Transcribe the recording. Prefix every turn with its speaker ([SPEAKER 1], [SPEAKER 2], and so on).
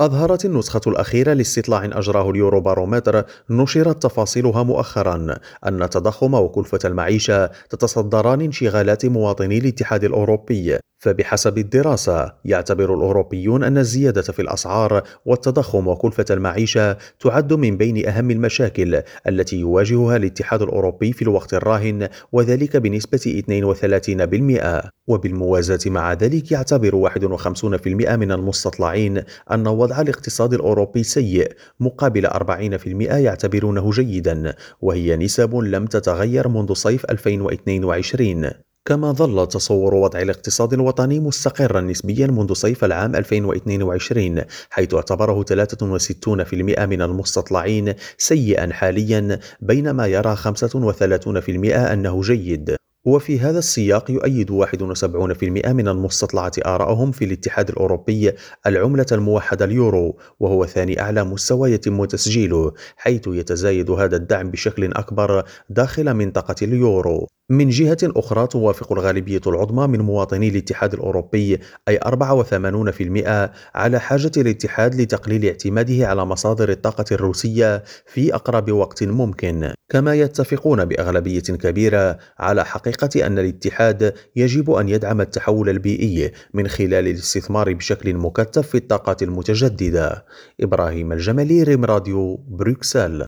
[SPEAKER 1] أظهرت النسخة الأخيرة لاستطلاع أجراه اليوروبارومتر نشرت تفاصيلها مؤخرا أن التضخم وكلفة المعيشة تتصدران انشغالات مواطني الاتحاد الأوروبي. فبحسب الدراسة يعتبر الأوروبيون أن الزيادة في الأسعار والتضخم وكلفة المعيشة تعد من بين أهم المشاكل التي يواجهها الاتحاد الأوروبي في الوقت الراهن وذلك بنسبة 32% وبالموازاة مع ذلك يعتبر 51% من المستطلعين أن وضع الاقتصاد الأوروبي سيء مقابل 40% يعتبرونه جيدا وهي نسب لم تتغير منذ صيف 2022 كما ظل تصور وضع الاقتصاد الوطني مستقرا نسبيا منذ صيف العام 2022 حيث اعتبره 63% من المستطلعين سيئا حاليا بينما يرى 35% أنه جيد. وفي هذا السياق يؤيد 71% من المستطلعة آراءهم في الاتحاد الأوروبي العملة الموحدة اليورو وهو ثاني أعلى مستوى يتم تسجيله حيث يتزايد هذا الدعم بشكل أكبر داخل منطقة اليورو. من جهة أخرى توافق الغالبية العظمى من مواطني الاتحاد الأوروبي أي 84% على حاجة الاتحاد لتقليل اعتماده على مصادر الطاقة الروسية في أقرب وقت ممكن. كما يتفقون بأغلبية كبيرة على حقيقة أن الاتحاد يجب أن يدعم التحول البيئي من خلال الاستثمار بشكل مكثف في الطاقات المتجددة. إبراهيم الجمالي ريم راديو بروكسل.